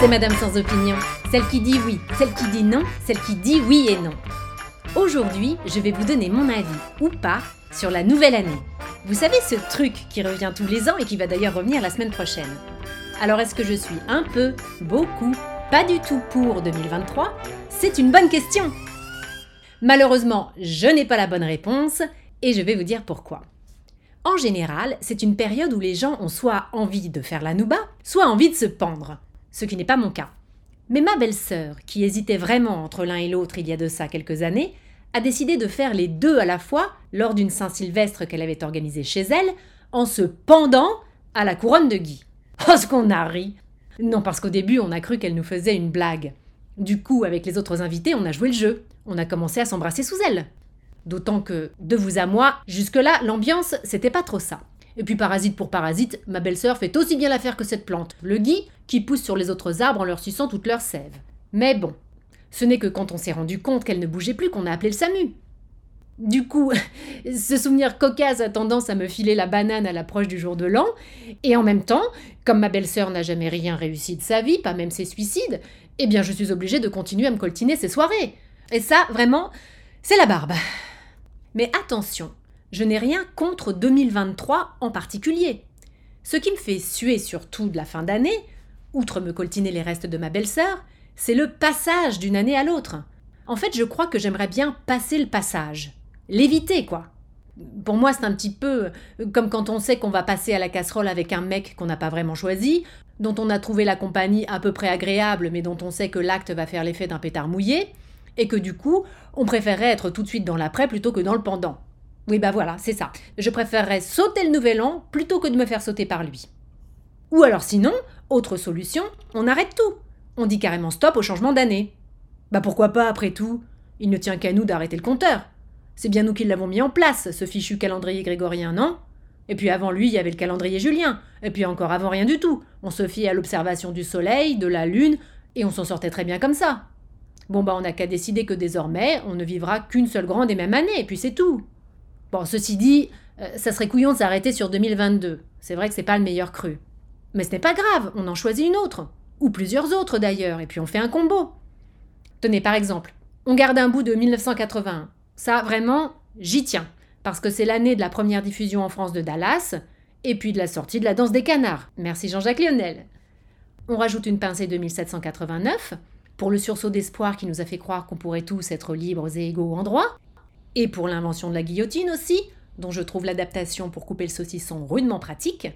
c'est Madame sans opinion, celle qui dit oui, celle qui dit non, celle qui dit oui et non. Aujourd'hui, je vais vous donner mon avis, ou pas, sur la nouvelle année. Vous savez ce truc qui revient tous les ans et qui va d'ailleurs revenir la semaine prochaine. Alors est-ce que je suis un peu, beaucoup, pas du tout pour 2023 C'est une bonne question. Malheureusement, je n'ai pas la bonne réponse et je vais vous dire pourquoi. En général, c'est une période où les gens ont soit envie de faire la nouba, soit envie de se pendre, ce qui n'est pas mon cas. Mais ma belle-sœur, qui hésitait vraiment entre l'un et l'autre il y a de ça quelques années, a décidé de faire les deux à la fois lors d'une Saint-Sylvestre qu'elle avait organisée chez elle, en se pendant à la couronne de Guy. Oh, ce qu'on a ri Non, parce qu'au début, on a cru qu'elle nous faisait une blague. Du coup, avec les autres invités, on a joué le jeu. On a commencé à s'embrasser sous elle. D'autant que, de vous à moi, jusque-là, l'ambiance, c'était pas trop ça. Et puis parasite pour parasite, ma belle-sœur fait aussi bien l'affaire que cette plante, le gui, qui pousse sur les autres arbres en leur suçant toute leur sève. Mais bon, ce n'est que quand on s'est rendu compte qu'elle ne bougeait plus qu'on a appelé le SAMU. Du coup, ce souvenir cocasse a tendance à me filer la banane à l'approche du jour de l'an, et en même temps, comme ma belle-sœur n'a jamais rien réussi de sa vie, pas même ses suicides, eh bien je suis obligée de continuer à me coltiner ses soirées. Et ça, vraiment, c'est la barbe. Mais attention, je n'ai rien contre 2023 en particulier. Ce qui me fait suer surtout de la fin d'année, outre me coltiner les restes de ma belle-sœur, c'est le passage d'une année à l'autre. En fait, je crois que j'aimerais bien passer le passage. L'éviter, quoi. Pour moi, c'est un petit peu comme quand on sait qu'on va passer à la casserole avec un mec qu'on n'a pas vraiment choisi, dont on a trouvé la compagnie à peu près agréable, mais dont on sait que l'acte va faire l'effet d'un pétard mouillé, et que du coup, on préférerait être tout de suite dans l'après plutôt que dans le pendant. Oui, bah voilà, c'est ça. Je préférerais sauter le nouvel an plutôt que de me faire sauter par lui. Ou alors sinon, autre solution, on arrête tout. On dit carrément stop au changement d'année. Bah pourquoi pas après tout? Il ne tient qu'à nous d'arrêter le compteur. C'est bien nous qui l'avons mis en place, ce fichu calendrier grégorien, non? Et puis avant lui, il y avait le calendrier julien. Et puis encore avant rien du tout. On se fiait à l'observation du soleil, de la lune, et on s'en sortait très bien comme ça. Bon, bah, on n'a qu'à décider que désormais, on ne vivra qu'une seule grande et même année, et puis c'est tout. Bon, ceci dit, euh, ça serait couillon de s'arrêter sur 2022. C'est vrai que c'est pas le meilleur cru. Mais ce n'est pas grave, on en choisit une autre. Ou plusieurs autres d'ailleurs, et puis on fait un combo. Tenez, par exemple, on garde un bout de 1981. Ça, vraiment, j'y tiens. Parce que c'est l'année de la première diffusion en France de Dallas, et puis de la sortie de la danse des canards. Merci Jean-Jacques Lionel. On rajoute une pincée de 1789, pour le sursaut d'espoir qui nous a fait croire qu'on pourrait tous être libres et égaux en droit, et pour l'invention de la guillotine aussi, dont je trouve l'adaptation pour couper le saucisson rudement pratique.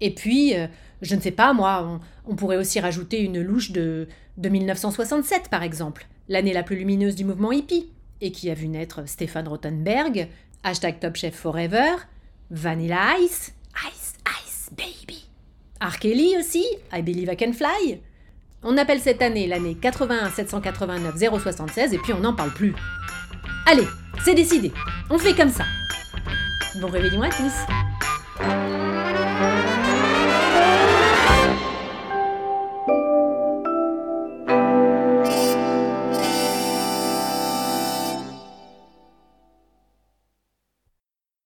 Et puis, euh, je ne sais pas, moi, on, pourrait aussi rajouter une louche de, de 1967, par exemple, l'année la plus lumineuse du mouvement hippie, et qui a vu naître Stéphane Rothenberg, hashtag Top Chef Forever, Vanilla Ice, Ice, Ice, Baby. R. Kelly aussi, I Believe I Can Fly, on appelle cette année l'année 81 789 076 et puis on n'en parle plus. Allez, c'est décidé, on fait comme ça. Bon réveil moi tous